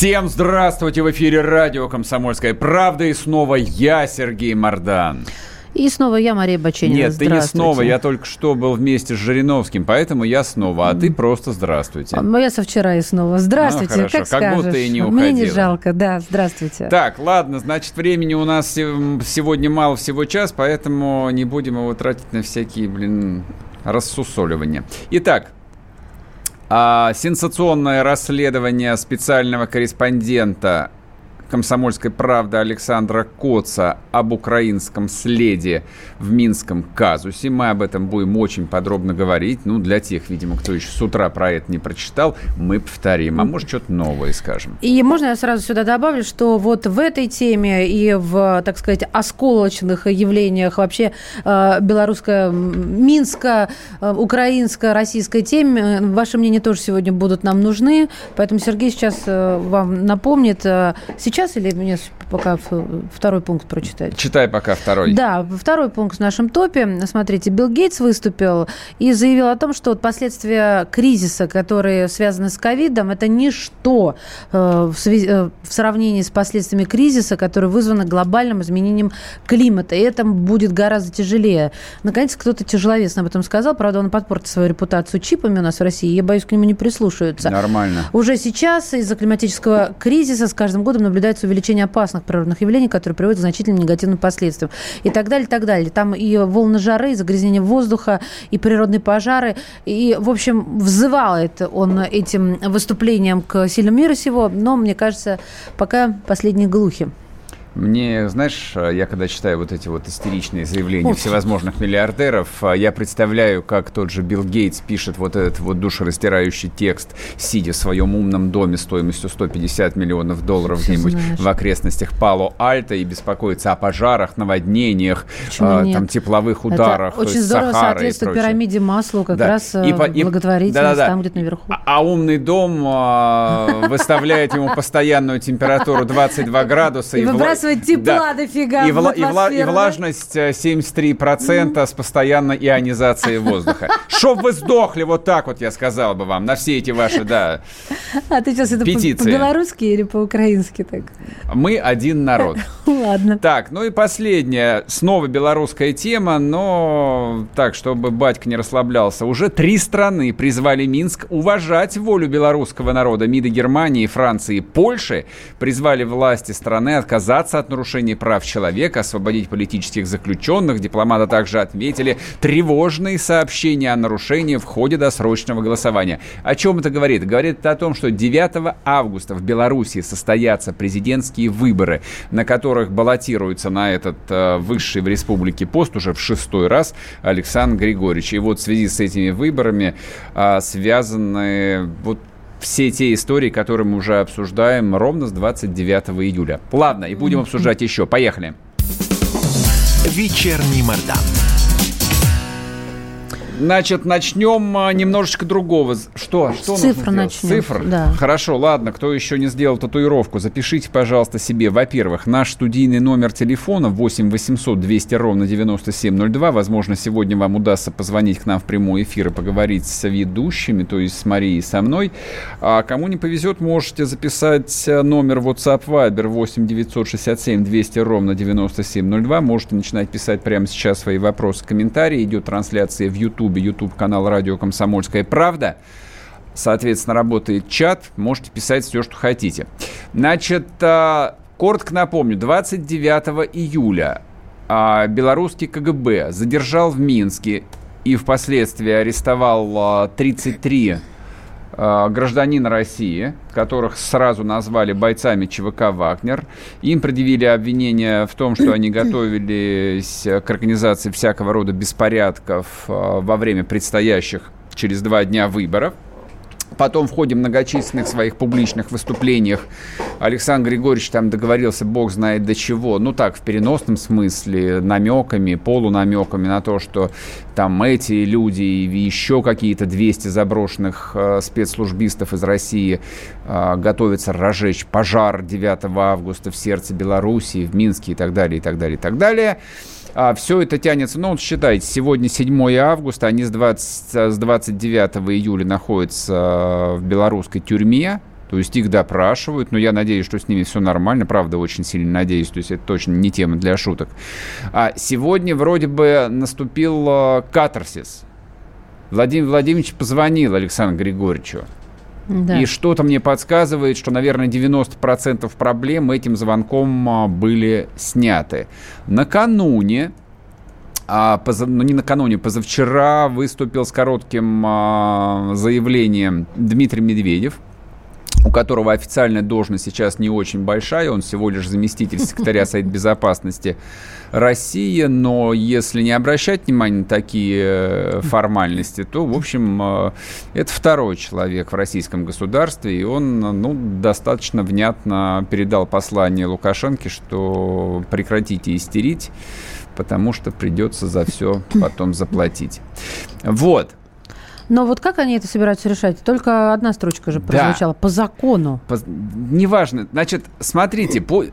Всем здравствуйте! В эфире радио «Комсомольская правда» и снова я, Сергей Мордан. И снова я, Мария Баченина. Нет, ты не снова. Я только что был вместе с Жириновским, поэтому я снова. А ты просто здравствуйте. А, я со вчера и снова. Здравствуйте, ну, хорошо. как, как скажешь. будто и не уходила. Мне не жалко, да, здравствуйте. Так, ладно, значит, времени у нас сегодня мало, всего час, поэтому не будем его тратить на всякие, блин, рассусоливания. Итак, а, сенсационное расследование специального корреспондента «Комсомольской правды» Александра Коца об украинском следе в Минском казусе. Мы об этом будем очень подробно говорить. Ну, для тех, видимо, кто еще с утра про это не прочитал, мы повторим. А может, что-то новое скажем. И можно я сразу сюда добавлю, что вот в этой теме и в, так сказать, осколочных явлениях вообще э, белорусская, минско, э, украинская, российская теме, э, ваши мнения тоже сегодня будут нам нужны. Поэтому Сергей сейчас вам напомнит. Сейчас сейчас или мне пока второй пункт прочитать? Читай пока второй. Да, второй пункт в нашем топе. Смотрите, Билл Гейтс выступил и заявил о том, что последствия кризиса, которые связаны с ковидом, это ничто э, в, связи, э, в сравнении с последствиями кризиса, который вызван глобальным изменением климата. И это будет гораздо тяжелее. Наконец, кто-то тяжеловесно об этом сказал. Правда, он подпортил свою репутацию чипами у нас в России. Я боюсь, к нему не прислушаются. Нормально. Уже сейчас из-за климатического кризиса с каждым годом наблюдается наблюдается увеличение опасных природных явлений, которые приводят к значительным негативным последствиям. И так далее, и так далее. Там и волны жары, и загрязнение воздуха, и природные пожары. И, в общем, взывает он этим выступлением к сильному мира сего, но, мне кажется, пока последние глухи. Мне, знаешь, я когда читаю вот эти вот истеричные заявления всевозможных миллиардеров, я представляю, как тот же Билл Гейтс пишет вот этот вот душераздирающий текст, сидя в своем умном доме стоимостью 150 миллионов долларов где-нибудь в окрестностях Пало-Альто и беспокоится о пожарах, наводнениях, э, там тепловых ударах. Это очень здорово Сахары соответствует пирамиде Маслоу, как да. раз и, благотворительность да, да, да. там где-то наверху. А, а умный дом э, выставляет ему постоянную температуру 22 градуса и, и выбрасывать тепла да. дофига и, вла- и, вла- и влажность 73% mm. с постоянной ионизацией воздуха. Чтоб вы сдохли, вот так вот я сказал бы вам, на все эти ваши, да, А ты сейчас это по-белорусски или по-украински так? Мы один народ. Ладно. Так, ну и последняя, снова белорусская тема, но так, чтобы батька не расслаблялся. Уже три страны призвали Минск уважать волю белорусского народа. МИДы Германии, Франции и Польши призвали власти страны отказаться от нарушений прав человека, освободить политических заключенных. Дипломаты также отметили тревожные сообщения о нарушении в ходе досрочного голосования. О чем это говорит? Говорит это о том, что 9 августа в Беларуси состоятся президентские выборы, на которых баллотируется на этот э, высший в республике пост уже в шестой раз Александр Григорьевич. И вот в связи с этими выборами э, связаны вот все те истории, которые мы уже обсуждаем ровно с 29 июля. Ладно, и будем обсуждать еще. Поехали. Вечерний Мордан. Значит, начнем а, немножечко другого. Что? Что Цифр начнем. Цифр? Да. Хорошо, ладно. Кто еще не сделал татуировку, запишите, пожалуйста, себе. Во-первых, наш студийный номер телефона 8 800 200 ровно 9702. Возможно, сегодня вам удастся позвонить к нам в прямой эфир и поговорить с ведущими, то есть с Марией и со мной. А кому не повезет, можете записать э, номер WhatsApp Viber 8 967 200 ровно 9702. Можете начинать писать прямо сейчас свои вопросы, комментарии. Идет трансляция в YouTube Ютубе, YouTube канал Радио Комсомольская правда. Соответственно, работает чат, можете писать все, что хотите. Значит, а, коротко напомню, 29 июля а, белорусский КГБ задержал в Минске и впоследствии арестовал 33 Э, гражданин России, которых сразу назвали бойцами ЧВК «Вагнер». Им предъявили обвинение в том, что они готовились к организации всякого рода беспорядков э, во время предстоящих через два дня выборов. Потом в ходе многочисленных своих публичных выступлениях Александр Григорьевич там договорился, бог знает до чего, ну так, в переносном смысле, намеками, полунамеками на то, что там эти люди и еще какие-то 200 заброшенных э, спецслужбистов из России э, готовятся разжечь пожар 9 августа в сердце Белоруссии, в Минске и так далее, и так далее, и так далее. А все это тянется, ну, вот считайте, сегодня 7 августа, они с, 20, с 29 июля находятся в белорусской тюрьме, то есть их допрашивают, но я надеюсь, что с ними все нормально, правда, очень сильно надеюсь, то есть это точно не тема для шуток. А сегодня вроде бы наступил э, катарсис. Владимир Владимирович позвонил Александру Григорьевичу. Да. И что-то мне подсказывает, что, наверное, 90% проблем этим звонком а, были сняты. Накануне а поза, ну не накануне, позавчера выступил с коротким а, заявлением Дмитрий Медведев, у которого официальная должность сейчас не очень большая, он всего лишь заместитель секретаря Совета Безопасности России, но если не обращать внимания на такие э, формальности, то, в общем, э, это второй человек в российском государстве, и он ну, достаточно внятно передал послание Лукашенко, что прекратите истерить, потому что придется за все потом заплатить. Вот. Но вот как они это собираются решать? Только одна строчка же прозвучала. Да. По закону. По... Неважно. Значит, смотрите, по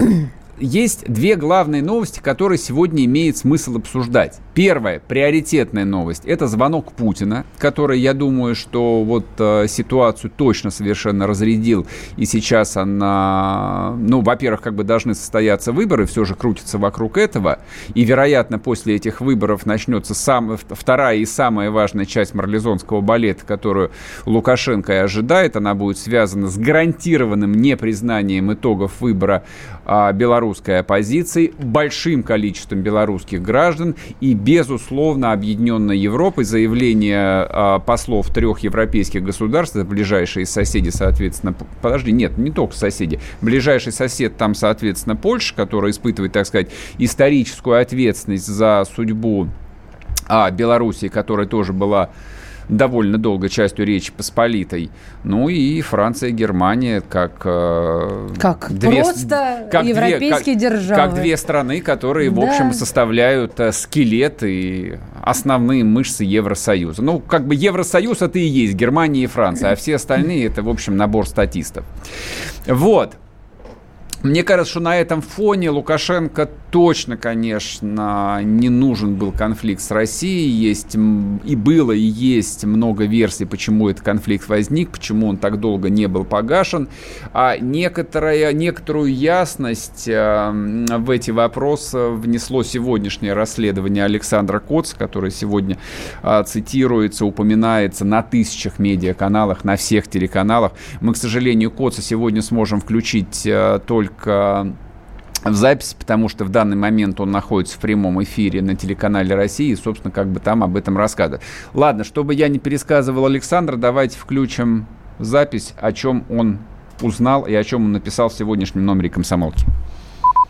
есть две главные новости, которые сегодня имеет смысл обсуждать. Первая, приоритетная новость, это звонок Путина, который, я думаю, что вот э, ситуацию точно совершенно разрядил, и сейчас она, ну, во-первых, как бы должны состояться выборы, все же крутится вокруг этого, и, вероятно, после этих выборов начнется сам, вторая и самая важная часть марлезонского балета, которую Лукашенко и ожидает, она будет связана с гарантированным непризнанием итогов выбора э, белорусской оппозиции, большим количеством белорусских граждан и безусловно, объединенной Европой. Заявление э, послов трех европейских государств, ближайшие соседи, соответственно, подожди, нет, не только соседи, ближайший сосед там, соответственно, Польша, которая испытывает, так сказать, историческую ответственность за судьбу а, Белоруссии, которая тоже была довольно долго частью Речи Посполитой. Ну и Франция Германия как... Э, как две, просто как европейские две, державы. Как, как две страны, которые, да. в общем, составляют э, скелет и основные мышцы Евросоюза. Ну, как бы Евросоюз это и есть Германия и Франция, а все остальные это, в общем, набор статистов. Вот. Мне кажется, что на этом фоне Лукашенко точно, конечно, не нужен был конфликт с Россией. Есть и было, и есть много версий, почему этот конфликт возник, почему он так долго не был погашен. А некоторая, некоторую ясность э, в эти вопросы внесло сегодняшнее расследование Александра Коц, который сегодня э, цитируется, упоминается на тысячах медиаканалах, на всех телеканалах. Мы, к сожалению, Коца сегодня сможем включить э, только в записи, потому что в данный момент он находится в прямом эфире на телеканале России, и, собственно, как бы там об этом рассказывает. Ладно, чтобы я не пересказывал Александра, давайте включим запись, о чем он узнал и о чем он написал в сегодняшнем номере «Комсомолки».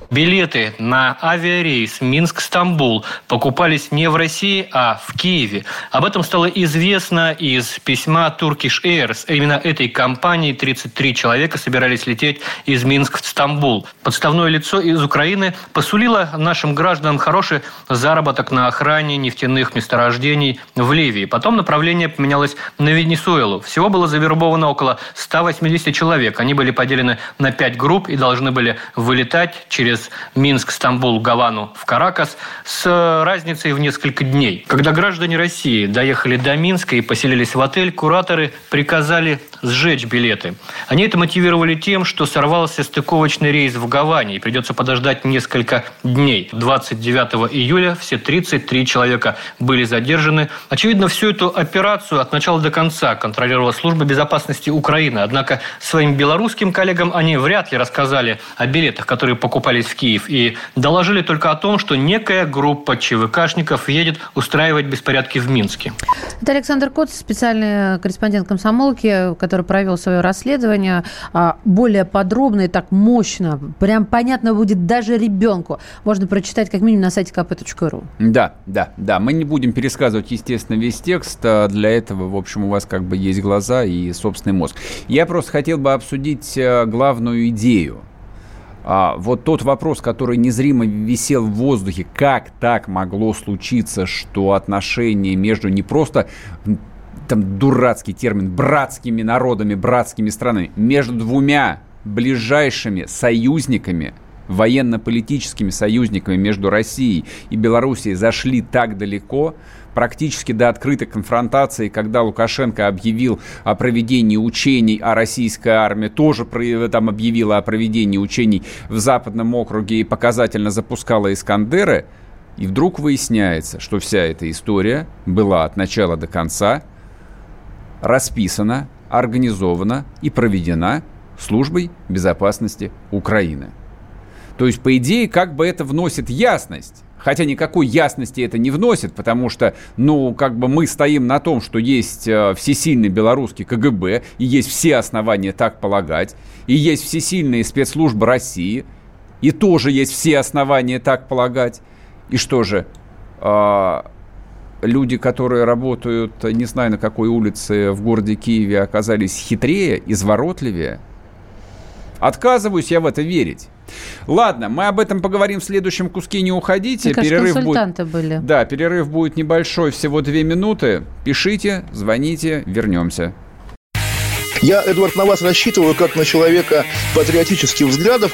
Билеты на авиарейс Минск-Стамбул покупались не в России, а в Киеве. Об этом стало известно из письма Turkish Airlines. Именно этой компании 33 человека собирались лететь из Минска в Стамбул. Подставное лицо из Украины посулило нашим гражданам хороший заработок на охране нефтяных месторождений в Ливии. Потом направление поменялось на Венесуэлу. Всего было завербовано около 180 человек. Они были поделены на 5 групп и должны были вылетать через через Минск, Стамбул, Гавану в Каракас с разницей в несколько дней. Когда граждане России доехали до Минска и поселились в отель, кураторы приказали сжечь билеты. Они это мотивировали тем, что сорвался стыковочный рейс в Гаване и придется подождать несколько дней. 29 июля все 33 человека были задержаны. Очевидно, всю эту операцию от начала до конца контролировала служба безопасности Украины. Однако своим белорусским коллегам они вряд ли рассказали о билетах, которые покупались в Киев и доложили только о том, что некая группа ЧВКшников едет устраивать беспорядки в Минске. Это Александр Коц, специальный корреспондент комсомолки, который провел свое расследование а, более подробно и так мощно. Прям понятно будет даже ребенку. Можно прочитать как минимум на сайте kp.ru. Да, да, да. Мы не будем пересказывать, естественно, весь текст. А для этого, в общем, у вас как бы есть глаза и собственный мозг. Я просто хотел бы обсудить э, главную идею. А, вот тот вопрос, который незримо висел в воздухе, как так могло случиться, что отношения между не просто там дурацкий термин, братскими народами, братскими странами, между двумя ближайшими союзниками, военно-политическими союзниками между Россией и Белоруссией зашли так далеко, практически до открытой конфронтации, когда Лукашенко объявил о проведении учений, а российская армия тоже там объявила о проведении учений в Западном округе и показательно запускала «Искандеры», и вдруг выясняется, что вся эта история была от начала до конца расписана, организована и проведена службой безопасности Украины. То есть, по идее, как бы это вносит ясность Хотя никакой ясности это не вносит, потому что, ну, как бы мы стоим на том, что есть э, всесильный белорусский КГБ, и есть все основания так полагать, и есть всесильные спецслужбы России, и тоже есть все основания так полагать. И что же, э, люди, которые работают, не знаю на какой улице в городе Киеве, оказались хитрее, изворотливее? Отказываюсь я в это верить. Ладно, мы об этом поговорим в следующем куске. Не уходите. Мне перерыв консультанты будет... были. Да, перерыв будет небольшой, всего две минуты. Пишите, звоните, вернемся. Я, Эдвард, на вас рассчитываю как на человека патриотических взглядов.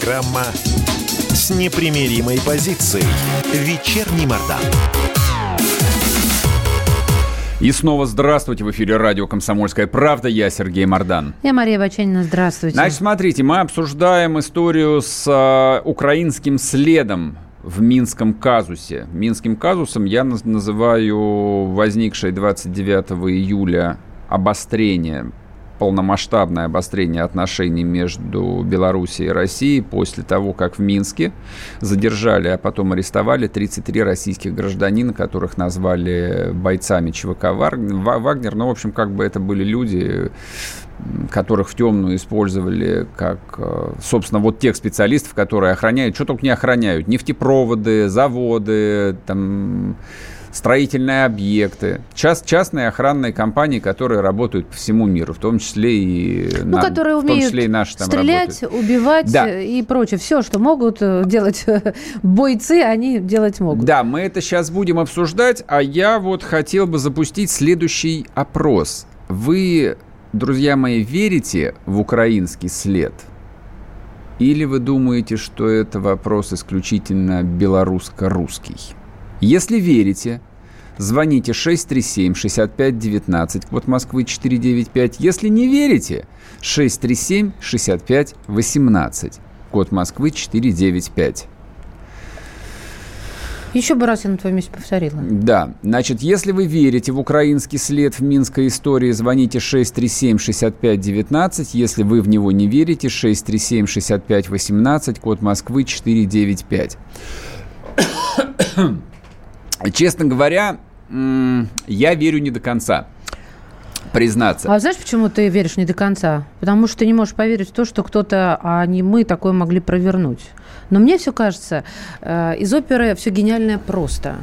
Программа с непримиримой позицией. Вечерний Мордан. И снова здравствуйте. В эфире радио «Комсомольская правда». Я Сергей Мордан. Я Мария Баченина. Здравствуйте. Значит, смотрите, мы обсуждаем историю с э, украинским следом в Минском казусе. Минским казусом я называю возникшее 29 июля обострение полномасштабное обострение отношений между Белоруссией и Россией после того, как в Минске задержали, а потом арестовали 33 российских гражданина, которых назвали бойцами ЧВК Вагнер. Ну, в общем, как бы это были люди, которых в темную использовали как, э, собственно, вот тех специалистов, которые охраняют, что только не охраняют, нефтепроводы, заводы, там, строительные объекты, част, частные охранные компании, которые работают по всему миру, в том числе и, ну, на, которые в том числе и наши там стрелять, работают. убивать да. и прочее. Все, что могут э, делать бойцы, они делать могут. Да, мы это сейчас будем обсуждать, а я вот хотел бы запустить следующий опрос. Вы, друзья мои, верите в украинский след? Или вы думаете, что это вопрос исключительно белорусско-русский? Если верите, звоните 637-6519, код Москвы 495. Если не верите, 637-6518, код Москвы 495. Еще бы раз я на твоем месте повторила. Да. Значит, если вы верите в украинский след в Минской истории, звоните 637-6519. Если вы в него не верите, 637-6518, код Москвы 495. Честно говоря, я верю не до конца признаться. А знаешь, почему ты веришь не до конца? Потому что ты не можешь поверить в то, что кто-то, а не мы, такое могли провернуть. Но мне все кажется, э, из оперы все гениальное просто.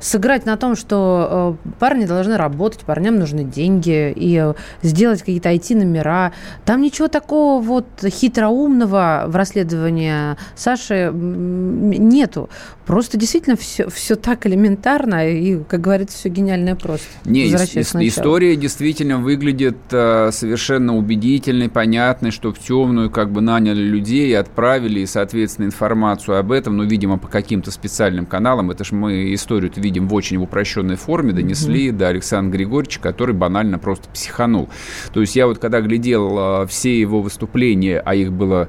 Сыграть на том, что э, парни должны работать, парням нужны деньги, и э, сделать какие-то IT-номера. Там ничего такого вот хитроумного в расследовании Саши нету. Просто действительно все, все так элементарно, и, как говорится, все гениальное просто. Не, ис- история действительно действительно выглядит э, совершенно убедительной, понятной, что в темную как бы наняли людей и отправили, и, соответственно, информацию об этом, ну, видимо, по каким-то специальным каналам. Это же мы историю видим в очень упрощенной форме, донесли mm-hmm. до Александра Григорьевича, который банально просто психанул. То есть я вот когда глядел э, все его выступления, а их было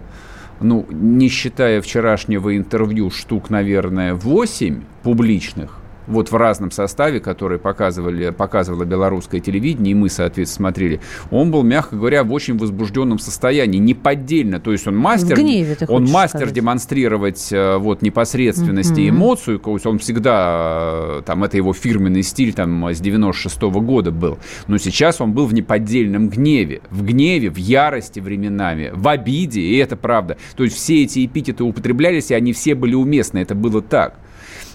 ну, не считая вчерашнего интервью, штук, наверное, 8 публичных, вот в разном составе, который показывали, показывало белорусское телевидение, и мы, соответственно, смотрели, он был, мягко говоря, в очень возбужденном состоянии, неподдельно. То есть он мастер, гневе, он мастер сказать. демонстрировать э, вот непосредственность mm-hmm. и эмоцию, то есть он всегда, э, там, это его фирменный стиль, там, с 96 -го года был. Но сейчас он был в неподдельном гневе, в гневе, в ярости временами, в обиде, и это правда. То есть все эти эпитеты употреблялись, и они все были уместны, это было так.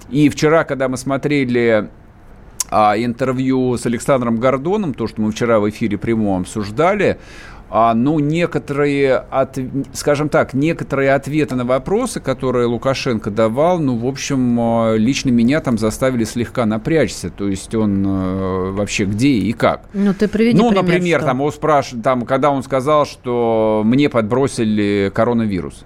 И вчера, когда мы смотрели а, интервью с Александром Гордоном, то, что мы вчера в эфире прямом обсуждали, а, ну, некоторые, от, скажем так, некоторые ответы на вопросы, которые Лукашенко давал, ну, в общем, а, лично меня там заставили слегка напрячься. То есть он э, вообще где и как. Ну, ты приведи Ну, пример, например, что? там, он спрашивает, там, когда он сказал, что мне подбросили коронавирус.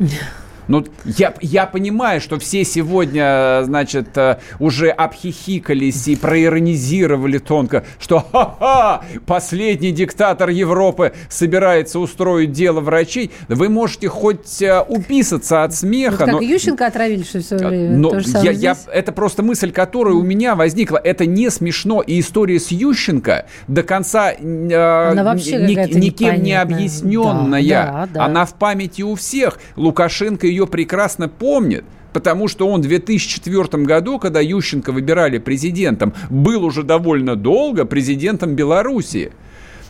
Ну, я, я понимаю, что все сегодня, значит, э, уже обхихикались и проиронизировали тонко, что ха-ха, последний диктатор Европы собирается устроить дело врачей. Вы можете хоть э, уписаться от смеха. Вот как но... Ющенко отравили что все время. Но я, я, это просто мысль, которая у меня возникла. Это не смешно. И история с Ющенко до конца э, ни, никем не объясненная. Да, да, да. Она в памяти у всех. Лукашенко ее прекрасно помнит, потому что он в 2004 году, когда Ющенко выбирали президентом, был уже довольно долго президентом Белоруссии.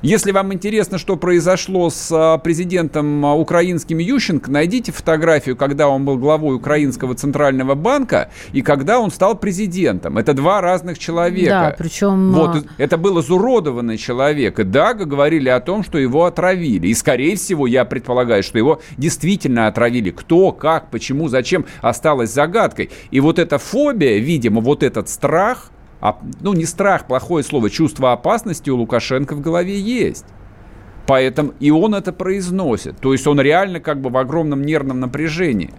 Если вам интересно, что произошло с а, президентом а, украинским Ющенко, найдите фотографию, когда он был главой Украинского центрального банка и когда он стал президентом. Это два разных человека. Да, причем... Вот, а, это был изуродованный человек. И да, говорили о том, что его отравили. И, скорее всего, я предполагаю, что его действительно отравили. Кто, как, почему, зачем, осталось загадкой. И вот эта фобия, видимо, вот этот страх, ну не страх, плохое слово, чувство опасности у Лукашенко в голове есть. Поэтому и он это произносит. То есть он реально как бы в огромном нервном напряжении.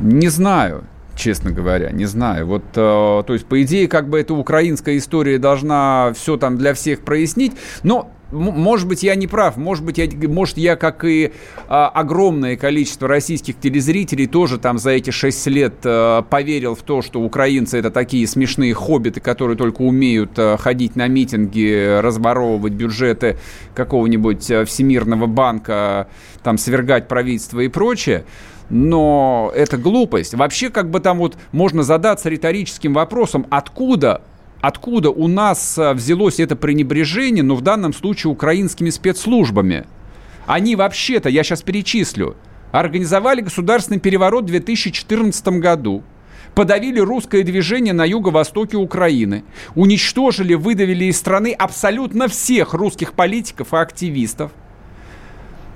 Не знаю, честно говоря, не знаю. Вот, э, то есть, по идее, как бы эта украинская история должна все там для всех прояснить, но может быть, я не прав, может быть, я, может, я как и а, огромное количество российских телезрителей, тоже там за эти шесть лет а, поверил в то, что украинцы это такие смешные хоббиты, которые только умеют а, ходить на митинги, разворовывать бюджеты какого-нибудь а, Всемирного банка, там, свергать правительство и прочее но это глупость. Вообще, как бы там вот можно задаться риторическим вопросом, откуда откуда у нас э, взялось это пренебрежение, но в данном случае украинскими спецслужбами. Они вообще-то, я сейчас перечислю, организовали государственный переворот в 2014 году, подавили русское движение на юго-востоке Украины, уничтожили, выдавили из страны абсолютно всех русских политиков и активистов,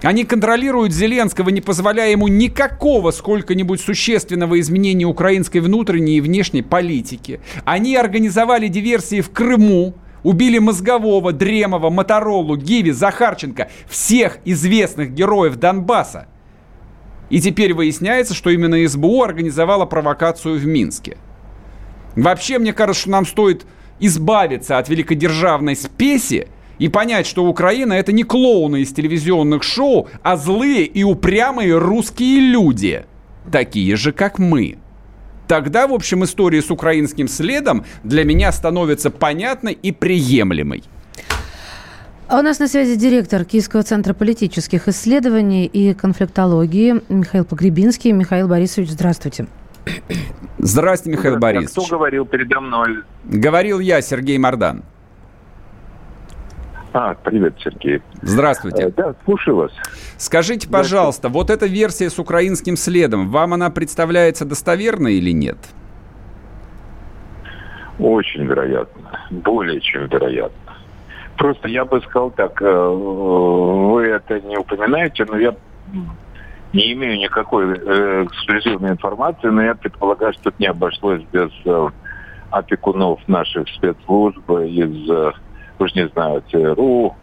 они контролируют Зеленского, не позволяя ему никакого сколько-нибудь существенного изменения украинской внутренней и внешней политики. Они организовали диверсии в Крыму, убили Мозгового, Дремова, Моторолу, Гиви, Захарченко, всех известных героев Донбасса. И теперь выясняется, что именно СБУ организовала провокацию в Минске. Вообще, мне кажется, что нам стоит избавиться от великодержавной спеси и понять, что Украина это не клоуны из телевизионных шоу, а злые и упрямые русские люди, такие же, как мы. Тогда, в общем, история с украинским следом для меня становится понятной и приемлемой. А у нас на связи директор Киевского центра политических исследований и конфликтологии Михаил Погребинский. Михаил Борисович, здравствуйте. Здравствуйте, Михаил Борисович. Кто говорил передо мной? Говорил я, Сергей Мордан. А, привет, Сергей. Здравствуйте. Э, да, слушаю вас. Скажите, пожалуйста, вот эта версия с украинским следом, вам она представляется достоверной или нет? Очень вероятно. Более чем вероятно. Просто я бы сказал так, э, вы это не упоминаете, но я не имею никакой э, эксклюзивной информации, но я предполагаю, что тут не обошлось без опекунов наших спецслужб из, уж не знаю, ЦРУ,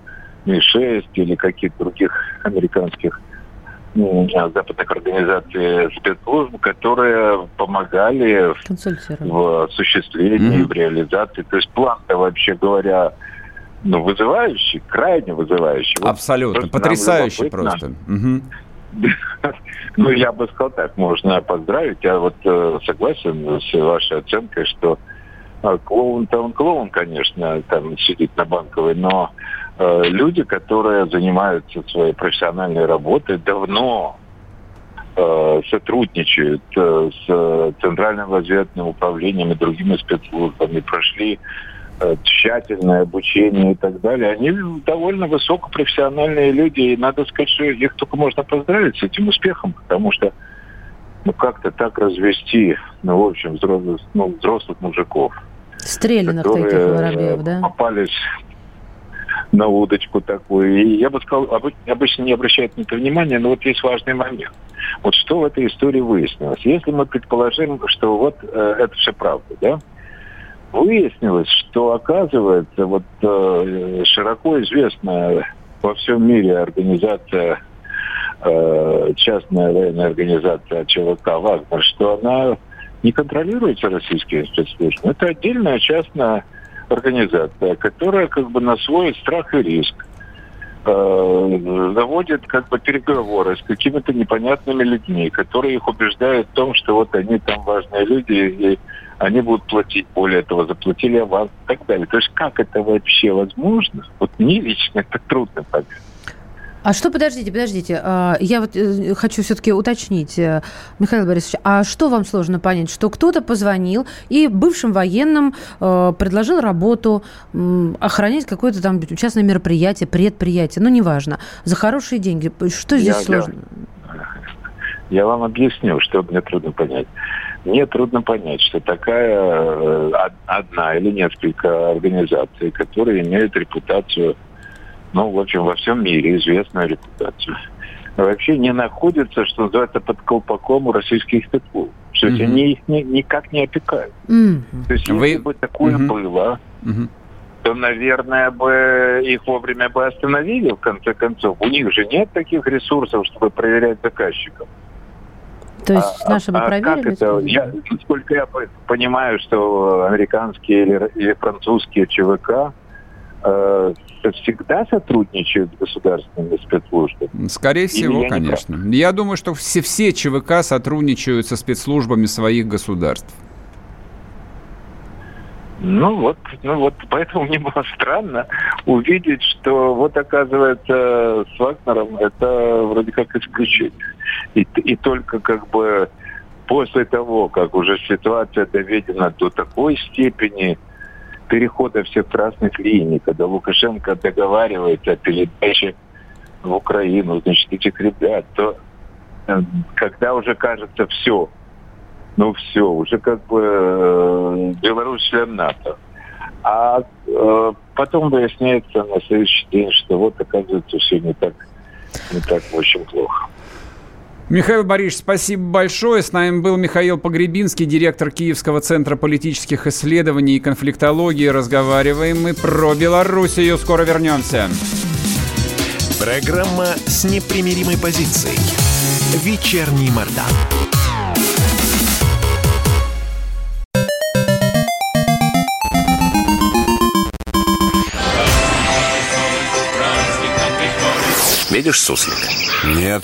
Ми-6 или каких-то других американских западных организаций спецслужб, которые помогали в осуществлении, mm-hmm. в реализации. То есть план-то, вообще говоря, ну, вызывающий, крайне вызывающий. Абсолютно, потрясающий просто. Ну, я бы сказал так, можно поздравить. Я вот э, согласен с вашей оценкой, что клоун-то он клоун, конечно, там сидит на банковой, но э, люди, которые занимаются своей профессиональной работой, давно э, сотрудничают э, с Центральным разведывательным управлением и другими спецслужбами, прошли Э, тщательное обучение и так далее, они довольно высокопрофессиональные люди, и надо сказать, что их только можно поздравить с этим успехом, потому что ну как-то так развести, ну, в общем, взрослых, ну, взрослых мужиков. Стрелянных таких воробьев, да? Попались на удочку такую. И я бы сказал, обычно не обращают на это внимания, но вот есть важный момент. Вот что в этой истории выяснилось? Если мы предположим, что вот э, это все правда, да, выяснилось, что оказывается вот э, широко известная во всем мире организация, э, частная военная организация ЧВК «Вагнер», что она не контролируется российскими спецслужбами. Это отдельная частная организация, которая как бы на свой страх и риск э, заводит как бы переговоры с какими-то непонятными людьми, которые их убеждают в том, что вот они там важные люди и они будут платить, более того, заплатили аванс и так далее. То есть как это вообще возможно? Вот мне лично это трудно понять. А что, подождите, подождите, а, я вот э, хочу все-таки уточнить, э, Михаил Борисович, а что вам сложно понять, что кто-то позвонил и бывшим военным э, предложил работу, охранять какое-то там частное мероприятие, предприятие, ну, неважно, за хорошие деньги. Что здесь я, сложно? Я, я вам объясню, что мне трудно понять. Мне трудно понять, что такая одна или несколько организаций, которые имеют репутацию, ну, в общем, во всем мире известную репутацию, вообще не находятся, что называется, под колпаком у российских спецслужб. То есть mm-hmm. они их ни, никак не опекают. Mm-hmm. То есть если Вы... бы такое mm-hmm. было, mm-hmm. то, наверное, бы их вовремя бы остановили, в конце концов. У них же нет таких ресурсов, чтобы проверять заказчиков. То есть а, наши бы а проверили? Как это? Я, насколько я понимаю, что американские или, или французские ЧВК э, всегда сотрудничают с государственными спецслужбами? Скорее всего, я конечно. Я думаю, что все, все ЧВК сотрудничают со спецслужбами своих государств. Ну вот, ну вот, поэтому мне было странно увидеть, что вот оказывается с Вагнером это вроде как исключение. И, и только как бы после того, как уже ситуация доведена до такой степени перехода всех красных линий, когда Лукашенко договаривается о передаче в Украину, значит, этих ребят, то э, когда уже кажется все, ну все, уже как бы э, Беларусь член НАТО. А э, потом выясняется на следующий день, что вот оказывается все не так, не так очень плохо. Михаил Борисович, спасибо большое. С нами был Михаил Погребинский, директор Киевского центра политических исследований и конфликтологии. Разговариваем мы про Белоруссию. Скоро вернемся. Программа с непримиримой позицией. Вечерний Мордан. Видишь суслика? Нет.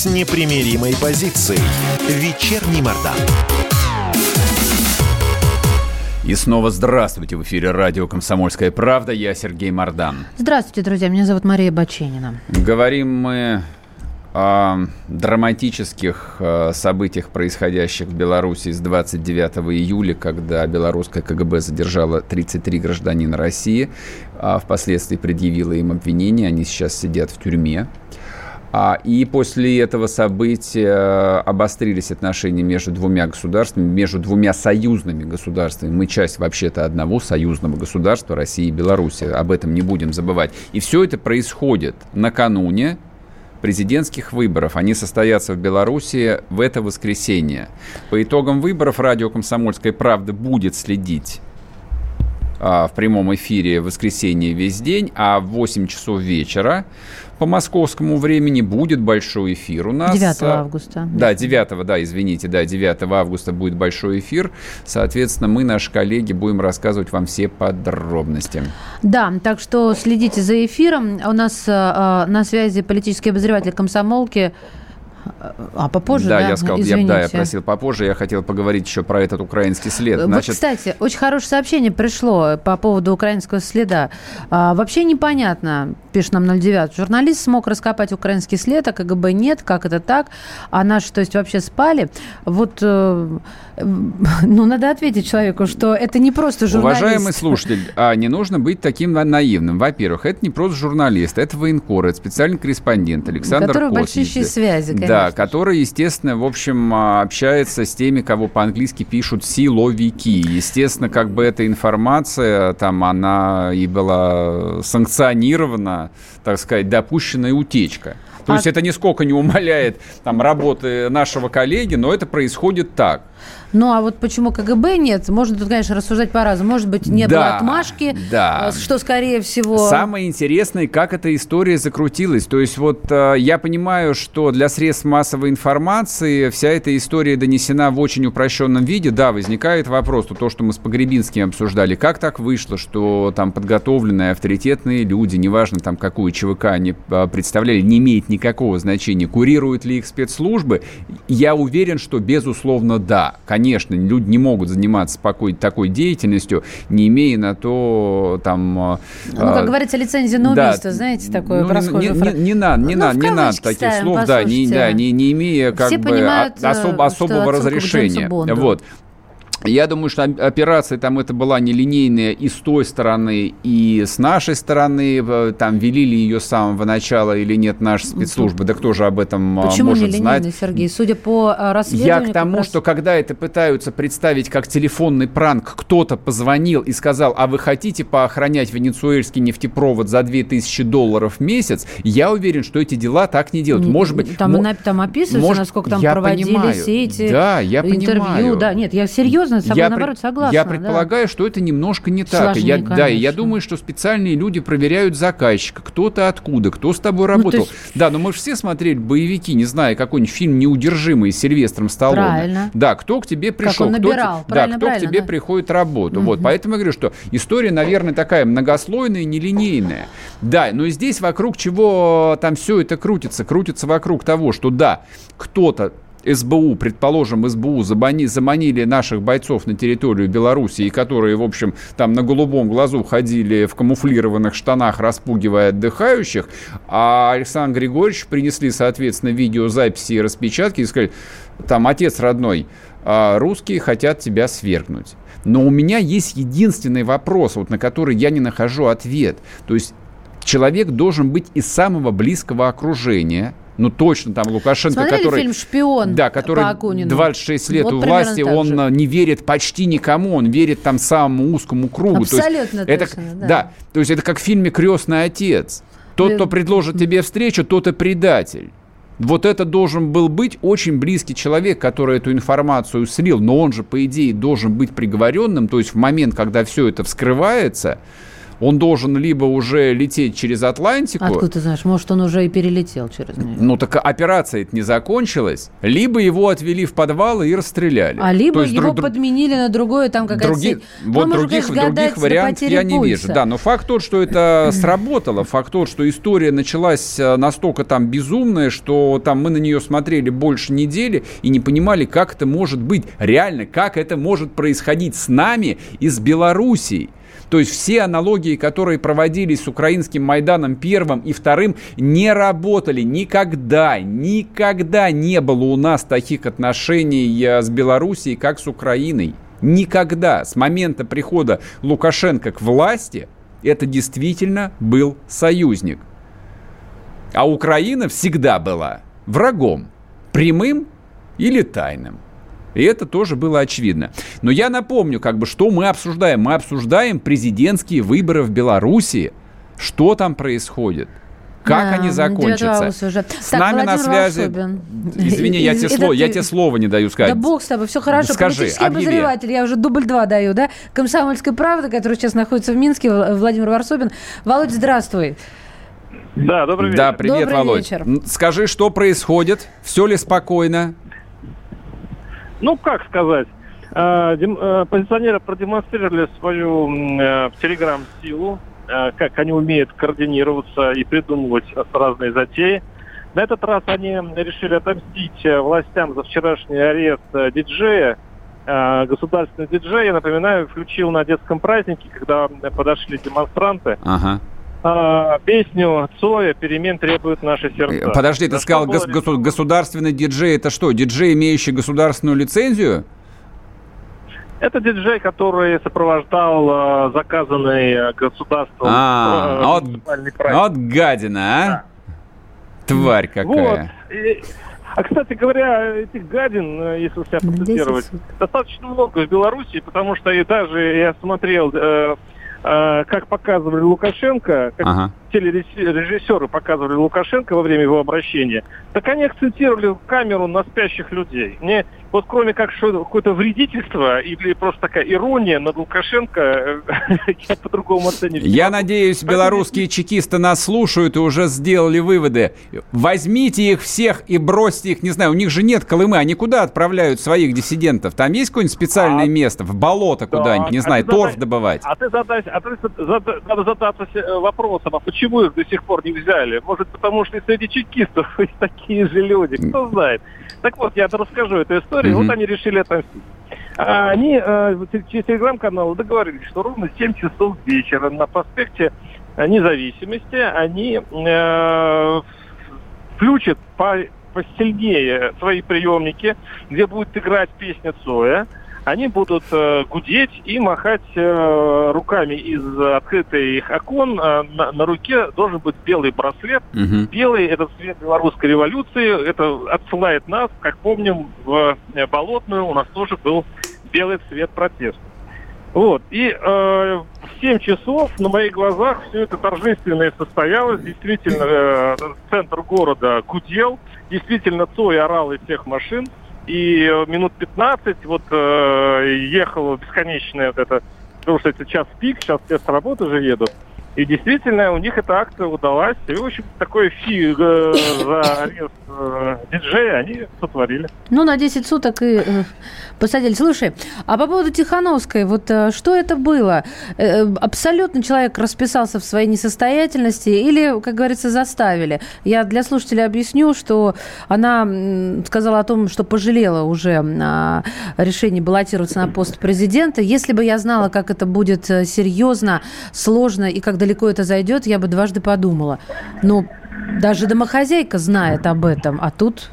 с непримиримой позицией. Вечерний Мордан. И снова здравствуйте. В эфире радио «Комсомольская правда». Я Сергей Мордан. Здравствуйте, друзья. Меня зовут Мария Баченина. Говорим мы о драматических э, событиях, происходящих в Беларуси с 29 июля, когда белорусское КГБ задержало 33 гражданина России, а впоследствии предъявило им обвинения, они сейчас сидят в тюрьме. А, и после этого события обострились отношения между двумя государствами, между двумя союзными государствами. Мы часть вообще-то одного союзного государства России и Беларуси. Об этом не будем забывать. И все это происходит накануне президентских выборов. Они состоятся в Беларуси в это воскресенье. По итогам выборов радио «Комсомольская правда» будет следить а, в прямом эфире в воскресенье весь день, а в 8 часов вечера по московскому времени будет большой эфир у нас. 9 августа. Да, 9, да, извините, да, 9 августа будет большой эфир. Соответственно, мы, наши коллеги, будем рассказывать вам все подробности. Да, так что следите за эфиром. У нас э, на связи политический обозреватель комсомолки а попозже, да? Да, я сказал, я, да, я просил попозже, я хотел поговорить еще про этот украинский след. Значит... Вот, кстати, очень хорошее сообщение пришло по поводу украинского следа. А, вообще непонятно, пишет нам 09, журналист смог раскопать украинский след, а КГБ нет, как это так? А наши, то есть, вообще спали? Вот, э, ну, надо ответить человеку, что это не просто журналист. Уважаемый слушатель, а не нужно быть таким наивным. Во-первых, это не просто журналист, это военкор, это специальный корреспондент Александр У которого большие связи, конечно. Да, который, естественно, в общем, а, общается с теми, кого по-английски пишут силовики. Естественно, как бы эта информация, там, она и была санкционирована, так сказать, допущенная утечка. То а... есть это нисколько не умаляет там, работы нашего коллеги, но это происходит так. Ну, а вот почему КГБ нет, можно тут, конечно, рассуждать по-разному. Может быть, не да, было отмашки, да. Э, что, скорее всего... Самое интересное, как эта история закрутилась. То есть вот э, я понимаю, что для средств массовой информации вся эта история донесена в очень упрощенном виде. Да, возникает вопрос, то, что мы с Погребинским обсуждали, как так вышло, что там подготовленные авторитетные люди, неважно там какую ЧВК они э, представляли, не имеет никакого значения, курируют ли их спецслужбы, я уверен, что безусловно да. Конечно, люди не могут заниматься спокойно такой деятельностью, не имея на то там... Ну, как а, говорится, лицензия на убийство, да, знаете, такое ну, не, не, не, надо, не, ну, надо, не надо таких ставим, слов, да не, да, не, не имея как Все бы понимают, особ, особого разрешения. Вот. Я думаю, что операция там это была нелинейная и с той стороны, и с нашей стороны. Там вели ли ее с самого начала или нет наши спецслужбы. Да кто же об этом а, Почему может знать? Сергей? Судя по а, расследованию... Я к тому, раз... что когда это пытаются представить как телефонный пранк, кто-то позвонил и сказал, а вы хотите поохранять венесуэльский нефтепровод за 2000 долларов в месяц, я уверен, что эти дела так не делают. Может быть... Там, мо... там описывается, может... насколько там проводили понимаю. все эти да, я интервью. Понимаю. Да, нет, я серьезно серьезно, с тобой, я наоборот, согласна. Я предполагаю, да. что это немножко не так. Я, да, и я думаю, что специальные люди проверяют заказчика, кто-то откуда, кто с тобой работал. Ну, есть... Да, но мы же все смотрели боевики, не знаю, какой-нибудь фильм «Неудержимый» с Сильвестром Сталлоне. Правильно. Да, кто к тебе пришел, как он набирал. кто, да, кто к тебе да. приходит работу. Угу. Вот, поэтому я говорю, что история, наверное, такая многослойная, нелинейная. Да, но здесь вокруг чего там все это крутится? Крутится вокруг того, что да, кто-то СБУ, предположим, СБУ забани, заманили наших бойцов на территорию Беларуси, и которые, в общем, там на голубом глазу ходили в камуфлированных штанах, распугивая отдыхающих, а Александр Григорьевич принесли, соответственно, видеозаписи и распечатки и сказали, там, отец родной, а русские хотят тебя свергнуть. Но у меня есть единственный вопрос, вот на который я не нахожу ответ. То есть человек должен быть из самого близкого окружения – ну точно там Лукашенко, Смотрели который... фильм «Шпион» Да, который 26 лет вот у власти, он же. не верит почти никому, он верит там самому узкому кругу. Абсолютно то есть, точно, это, да. да. То есть это как в фильме «Крестный отец». Тот, кто предложит тебе встречу, тот и предатель. Вот это должен был быть очень близкий человек, который эту информацию слил, но он же, по идее, должен быть приговоренным, то есть в момент, когда все это вскрывается, он должен либо уже лететь через Атлантику. Откуда ты знаешь? Может, он уже и перелетел через нее. Ну, так операция это не закончилась. Либо его отвели в подвал и расстреляли. А либо есть, его друг, подменили на другое, там какая-то... Други, вот ну, других, конечно, других вариантов я не вижу. Да, но факт тот, что это сработало. Факт тот, что история началась э, настолько там безумная, что там мы на нее смотрели больше недели и не понимали, как это может быть. Реально, как это может происходить с нами из Белоруссии. То есть все аналогии, которые проводились с украинским Майданом первым и вторым, не работали никогда, никогда не было у нас таких отношений э, с Белоруссией, как с Украиной. Никогда с момента прихода Лукашенко к власти это действительно был союзник. А Украина всегда была врагом, прямым или тайным. И это тоже было очевидно. Но я напомню, как бы, что мы обсуждаем. Мы обсуждаем президентские выборы в Белоруссии. Что там происходит? Как Да, они закончатся? уже. С Так, нами на Владимир связи... Варсобин. Извини, я тебе, слово, я ты- тебе слово не даю сказать. Да бог с тобой, все хорошо. Скажи, Политический объяви. обозреватель, я уже дубль два даю, да? Комсомольская правда, которая сейчас находится в Минске, Вл- Владимир Варсобин. Володь, здравствуй. Да, добрый Да, привет, Добрый Володь. вечер. Скажи, что происходит? Все ли спокойно? Ну, как сказать, э, э, позиционеры продемонстрировали свою э, в Телеграм силу, как они умеют координироваться и придумывать разные затеи. На этот раз они решили отомстить властям за вчерашний арест диджея, государственный диджей, я напоминаю, включил на детском празднике, когда подошли демонстранты, Ага. Э, песню Цоя «Перемен требуют наши сердца». Э, Подожди, ты сказал гос- госу- государственный диджей. Это что, диджей, имеющий государственную лицензию? Это диджей, который сопровождал э, заказанный э, государством А, э, вот- праздник. Вот гадина, а? Тварь Вот. какая. И- а, кстати говоря, этих гадин, э, если себя На 10 процитировать, достаточно много в Беларуси, потому что и даже я смотрел, э, как показывали Лукашенко, как Ага. Телережиссеры показывали Лукашенко во время его обращения, так они акцентировали камеру на спящих людей. Мне вот кроме как что какое-то вредительство или просто такая ирония над Лукашенко, э, я по-другому оценить. не Я надеюсь, белорусские чекисты нас слушают и уже сделали выводы. Возьмите их всех и бросьте их, не знаю, у них же нет Колымы, они куда отправляют своих диссидентов? Там есть какое-нибудь специальное А, место, в болото да, куда-нибудь, не а знаю, торф задай- добывать? А ты задай, а ты надо задаться вопросом, а почему их до сих пор не взяли? Может, потому что и среди чекистов есть такие же люди, кто знает. Так вот, я расскажу эту историю. Мгм. Вот они решили отомстить. А Они э, через телеграм-канал договорились, что ровно в 7 часов вечера на проспекте независимости они э, включат по, посильнее свои приемники, где будет играть песня Цоя. Они будут э, гудеть и махать э, руками из открытых окон. Э, на, на руке должен быть белый браслет. Мгм. Белый – это цвет белорусской революции. Это отсылает нас, как помним, в э, Болотную у нас тоже был белый цвет протеста. Вот. И э, в 7 часов на моих глазах все это торжественно состоялось. Действительно, э, центр города гудел. Действительно, Цой орал из всех машин. И э, минут 15 вот э, ехало бесконечное вот это, потому что это час пик, сейчас все с работы же едут. И действительно, у них эта акция удалась. И, в общем, такой фи э, за арест э, диджея они сотворили. Ну, на 10 суток и э, посадили. Слушай, а по поводу Тихановской, вот э, что это было? Э, э, абсолютно человек расписался в своей несостоятельности или, как говорится, заставили? Я для слушателей объясню, что она сказала о том, что пожалела уже на решении баллотироваться на пост президента. Если бы я знала, как это будет серьезно, сложно и как далеко это зайдет, я бы дважды подумала. Но даже домохозяйка знает об этом, а тут...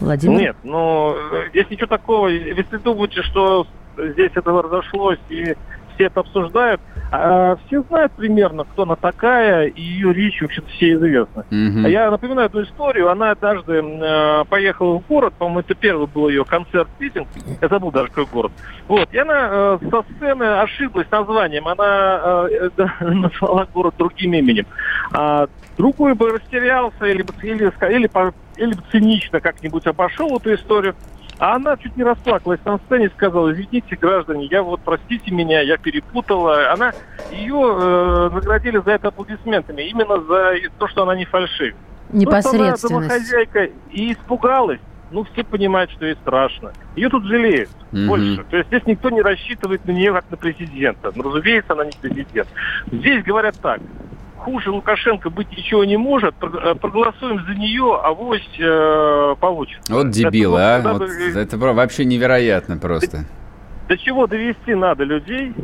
Владимир? Нет, ну, э, здесь ничего такого. Если думаете, что здесь это разошлось и все это обсуждают, а, все знают примерно, кто она такая, и ее речь, в общем-то, все известны. Мгм. А Я напоминаю эту историю. Она однажды э, поехала в город, по-моему, это первый был ее концерт-митинг. Я забыл даже, какой город. Вот. И она э, со сцены ошиблась названием. Она э, э, назвала город другим именем. А другой бы растерялся или, или, или, или бы цинично как-нибудь обошел эту историю. А она чуть не расплакалась на сцене и сказала, извините, граждане, я вот, простите меня, я перепутала. Она, ее э, наградили за это аплодисментами, именно за то, что она не фальшивит. Непосредственность. Просто она домохозяйка и испугалась. Ну, все понимают, что ей страшно. Ее тут жалеют Мгм. больше. То есть здесь никто не рассчитывает на нее как на президента. Ну, разумеется, она не президент. Здесь говорят так. Хуже Лукашенко быть ничего не может. Э, Проголосуем за нее, а авось э, получится. Вот дебилы, Это а? вот э, это вообще невероятно просто. До чего довести надо людей,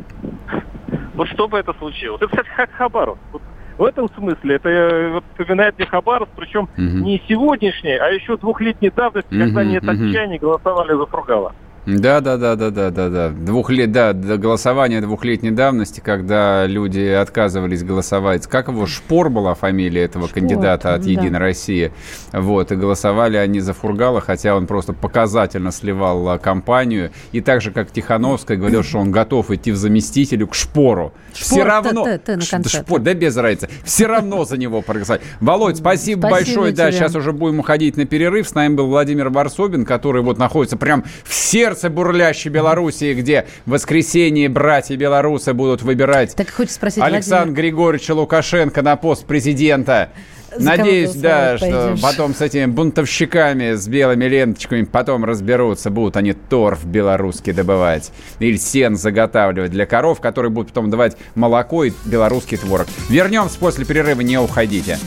вот чтобы это случилось. Это, кстати, как Хабаровск. Вот в этом смысле это э, вот, напоминает мне Хабаровск, причем Мгм. не сегодняшний, а еще двухлетней давности, когда Мгм, они от мгм. отчаяния голосовали за Фургала. Да, да, да, да, да, да, да. Двух лет, да, до голосования двухлетней давности, когда люди отказывались голосовать. Как его Шпор была фамилия этого Шпор, кандидата от да. Единой России. Вот, и голосовали они за Фургала, хотя он просто показательно сливал а, кампанию. И так же, как Тихановская говорил, что он готов идти в заместителю к Шпору. Все Шпор, равно... Т, Т, Т на. Шпор, да без разницы. Все равно за него проголосовать. Володь, спасибо, Спасибо большое. Да, тебе. сейчас уже будем уходить на перерыв. С нами был Владимир Варсобин, который вот находится прям в сердце бурлящей Белоруссии, где в воскресенье братья белорусы будут выбирать Так хочется спросить, Александра Владимир, Григорьевича Лукашенко на пост президента. За Надеюсь, да, голосовать что пойдешь? потом с этими бунтовщиками, с белыми ленточками потом разберутся, будут они торф белорусский добывать или сен заготавливать для коров, которые будут потом давать молоко и белорусский творог. Вернемся после перерыва, не уходите.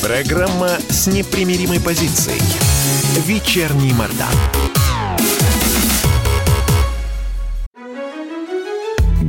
Программа с непримиримой позицией. Вечерний Мордан.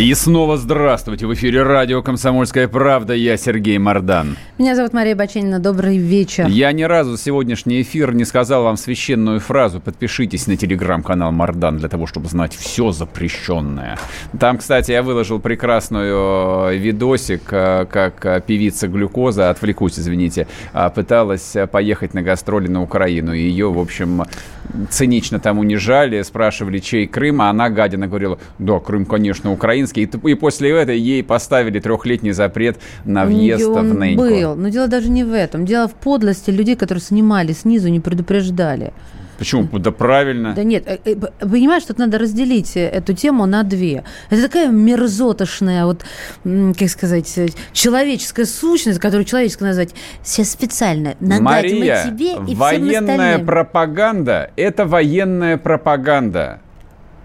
И снова здравствуйте. В эфире радио «Комсомольская правда». Я Сергей Мордан. Меня зовут Мария Баченина. Добрый вечер. Я ни разу сегодняшний эфир не сказал вам священную фразу «Подпишитесь на телеграм-канал Мардан» для того, чтобы знать все запрещенное. Там, кстати, я выложил прекрасную э, видосик, э, как э, певица Глюкоза, отвлекусь, извините, пыталась поехать на гастроли на Украину. И ее, в общем, цинично там унижали, спрашивали, чей Крым, а она, гадина, говорила, да, Крым, конечно, украинский. И, и после этого ей поставили трехлетний запрет на У въезд в Неньку. был. Но дело даже не в этом. Дело в подлости людей, которые снимали снизу, не предупреждали. Почему? Да правильно. Да нет, э, э, понимаешь, тут надо разделить э, эту тему на две. Это такая мерзотошная, вот, как сказать, человеческая сущность, которую человеческой назвать. Сейчас специально надать Мария, тебе и военная пропаганда – это военная пропаганда.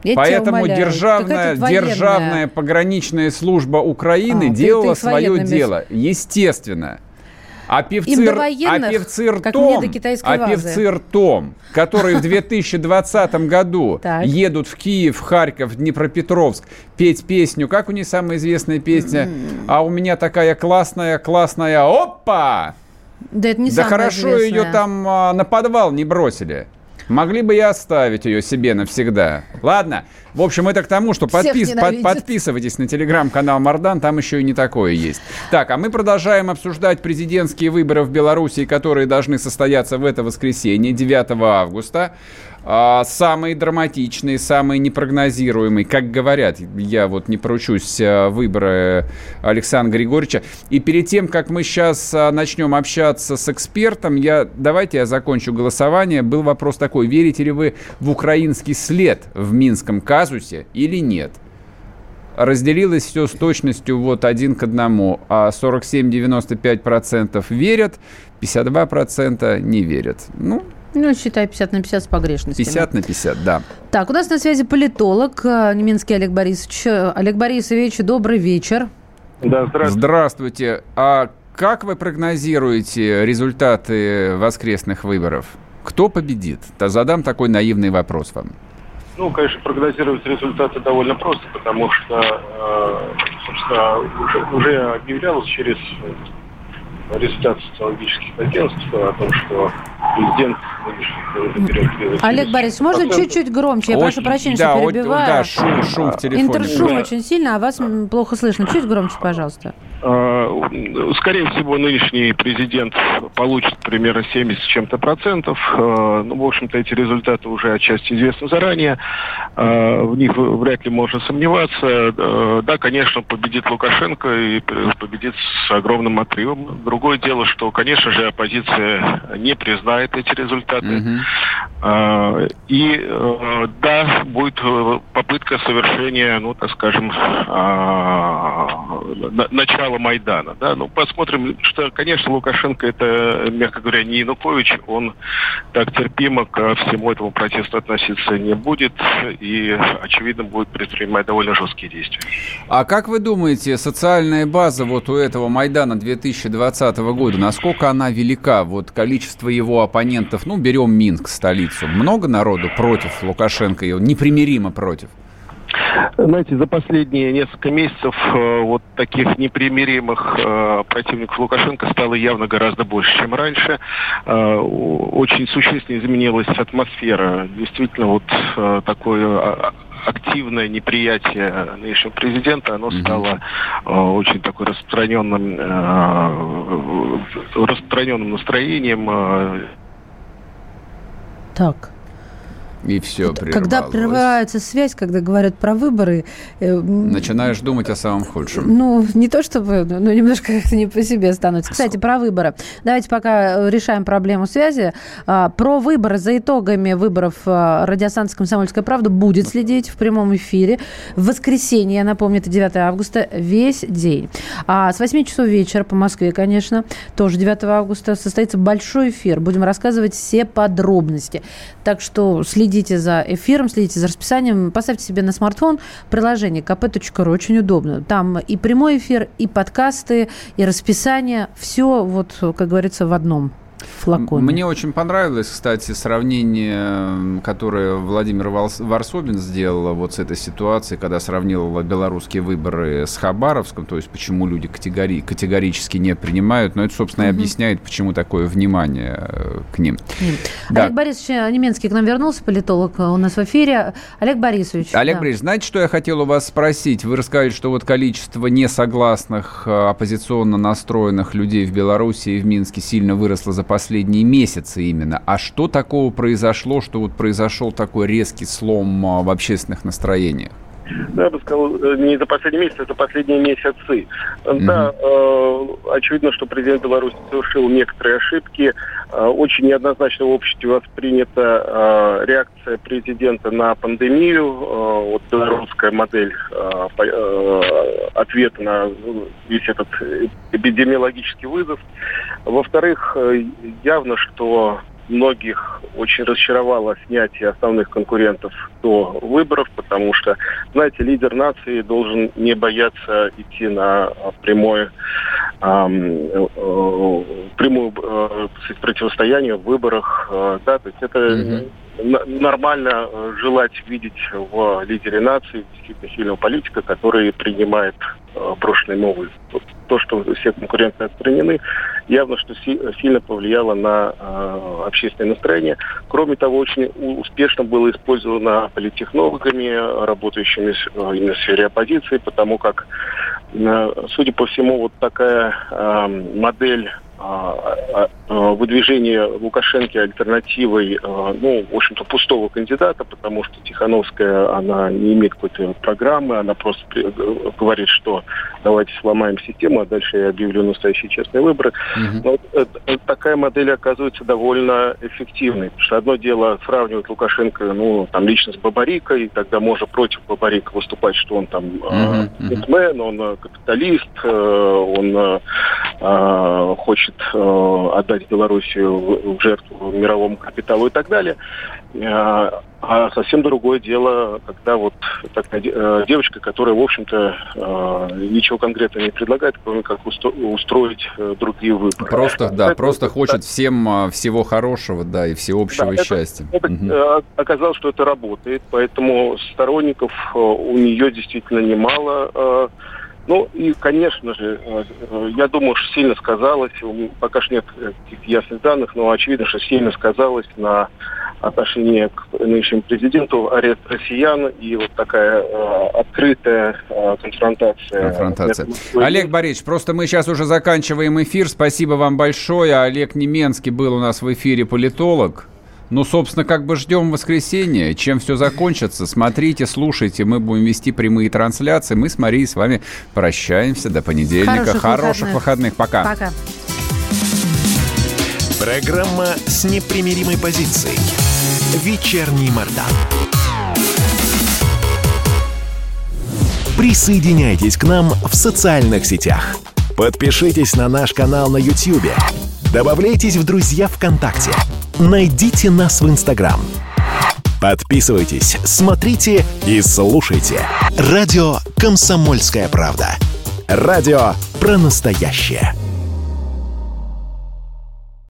Я Поэтому державная, державная пограничная служба Украины А, ты- делала ты с свое дело, естественно. А певцы, а певцы ртом, а певцы ртом, которые в 2020 году едут в Киев, Харьков, Днепропетровск петь песню. Как у них самая известная песня? А у меня такая классная, классная, опа! Да это не да хорошо ее там а, на подвал не бросили. Могли бы и оставить ее себе навсегда. Ладно. В общем, это к тому, что подпис- под- подписывайтесь на телеграм-канал Мардан, там еще и не такое есть. Так, а мы продолжаем обсуждать президентские выборы в Беларуси, которые должны состояться в это воскресенье, 9 августа. А, самые драматичные, самые непрогнозируемые, как говорят, я вот не поручусь, а, выборы Александра Григорьевича. И перед тем, как мы сейчас начнем общаться с экспертом, я, давайте я закончу голосование. Был вопрос такой, верите ли вы в украинский след в Минском казусе или нет? разделилось все с точностью вот один к одному. А 47-95% верят, 52% не верят. Ну, Ну, считай, 50 на 50 с погрешностями. 50 на 50, да. Так, у нас на связи политолог э, немецкий Олег Борисович. Э, Олег Борисович, добрый вечер. Да, здравствуйте. Здравствуйте. А как вы прогнозируете результаты воскресных выборов? Кто победит? Да задам такой наивный вопрос вам. Ну, конечно, прогнозировать результаты довольно просто, потому что, э, собственно, уже, уже объявлялось через результаты социологических агентств о том, что президент Олег Борисович, можно чуть-чуть громче? Я прошу прощения, да, что перебиваю. да, шум, шум в телефоне. Интершум Да. очень сильно, а вас плохо слышно. Чуть громче, пожалуйста. Э, Скорее всего, нынешний президент получит примерно 70 с чем-то процентов. Ну, в общем-то, эти результаты уже отчасти известны заранее. В них вряд ли можно сомневаться. Да, конечно, победит Лукашенко и победит с огромным отрывом. Другое дело, что, конечно же, оппозиция не признает эти результаты. Угу. И да, будет попытка совершения, ну, так скажем, начала Майдана. Да? Ну, посмотрим, что, конечно, Лукашенко это, мягко говоря, не Янукович. Он так терпимо ко всему этому протесту относиться не будет и, очевидно, будет предпринимать довольно жесткие действия. А как вы думаете, социальная база вот у этого Майдана 2020 года, насколько она велика? Вот количество его оппонентов, ну, берем Минск, столицу. Много народу против Лукашенко, непримиримо против? Знаете, за последние несколько месяцев э, вот таких непримиримых э, противников Лукашенко стало явно гораздо больше, чем раньше. Э, очень существенно изменилась атмосфера. Действительно, вот э, такое а, активное неприятие нынешнего президента, оно стало э, очень такой распространенным, э, распространенным настроением. Э. Так. И все прервалось. Когда прерывается связь, когда говорят про выборы... Э, Начинаешь думать о самом худшем. Ну, не то чтобы, но немножко как-то не по себе становится. Кстати, про выборы. Давайте пока решаем проблему связи. А, про выборы, за итогами выборов а, радиостанция «Комсомольская правда» будет следить в прямом эфире. В воскресенье, я напомню, это 9 августа, весь день. А с 8 часов вечера по Москве, конечно, тоже 9 августа, состоится большой эфир. Будем рассказывать все подробности. Так что следите следите за эфиром, следите за расписанием, поставьте себе на смартфон приложение kp.ru, очень удобно. Там и прямой эфир, и подкасты, и расписание, все вот, как говорится, в одном флаконе. Мне очень понравилось, кстати, сравнение, которое Владимир Варсобин сделал вот с этой ситуацией, когда сравнил белорусские выборы с Хабаровском, то есть почему люди категори категорически не принимают, но это, собственно, и объясняет, почему такое внимание э, к ним. Да. Олег Борисович Немецкий к нам вернулся, политолог у нас в эфире. Олег Борисович. Олег да. Борисович, знаете, что я хотел у вас спросить? Вы рассказали, что вот количество несогласных, э, оппозиционно настроенных людей в Беларуси и в Минске сильно выросло за последние месяцы именно. А что такого произошло, что вот произошел такой резкий слом а, в общественных настроениях? Да, я бы сказал, э, не за последние месяцы, это последние месяцы. Mm-hmm. Да, э, очевидно, что президент Беларуси совершил некоторые ошибки. Э, очень неоднозначно в обществе воспринята э, реакция президента на пандемию. Э, вот белорусская модель э, э, ответа на весь этот эпидемиологический вызов. Во-вторых, э, явно, что многих очень разочаровало снятие основных конкурентов до выборов, потому что, знаете, лидер нации должен не бояться идти на прямое, эм, э, прямую э, противостояние в выборах. Э, да, то есть это mm-hmm нормально э, желать видеть в лидере нации действительно сильного политика, который принимает э, брошенные новые. То, что все конкуренты отстранены, явно, что сильно повлияло на э, общественное настроение. Кроме того, очень успешно было использовано политтехнологами, работающими именно в сфере оппозиции, потому как, судя по всему, вот такая модель а, а, выдвижение Лукашенко альтернативой, ну, в общем-то, пустого кандидата, потому что Тихановская, она не имеет какой-то программы, она просто говорит, что давайте сломаем систему, а дальше я объявлю настоящие честные выборы. Угу. Но вот, такая модель оказывается довольно эффективной, потому что одно дело сравнивать Лукашенко, ну, там, лично с Бабарикой, и тогда можно против Бабарика выступать, что он там угу. битмен, он капиталист, э, он э, хочет хочет э, отдать Белоруссию в, в жертву мировому капиталу и так далее. Э, а совсем другое дело, когда вот такая э, девочка, которая, в общем-то, э, ничего конкретно не предлагает, кроме как устро устроить э, другие выборы. Просто, да, это, просто хочет да. всем э, всего хорошего, да, и всеобщего да, счастья. Это, это, угу. Оказалось, что это работает, поэтому сторонников у нее действительно немало. Э, ну и, конечно же, э, э, я думаю, что сильно сказалось, пока что нет каких-то ясных данных, но очевидно, что сильно сказалось на отношение к нынешнему президенту, арест россиян и вот такая э, открытая э, конфронтация. Конфронтация. Олег Борисович, просто мы сейчас уже заканчиваем эфир. Спасибо вам большое. Олег Неменский был у нас в эфире политолог. Ну, собственно, как бы ждем воскресенья. Чем все закончится, смотрите, слушайте. Мы будем вести прямые трансляции. Мы с Марией с вами прощаемся до понедельника. Хороших Хороших выходных. выходных. Пока. Пока. Программа с непримиримой позицией. Вечерний Мордан. Присоединяйтесь к нам в социальных сетях. Подпишитесь на наш канал на YouTube. Добавляйтесь в друзья ВКонтакте. Найдите нас в Инстаграм. Подписывайтесь, смотрите и слушайте. Радио «Комсомольская правда». Радио про настоящее.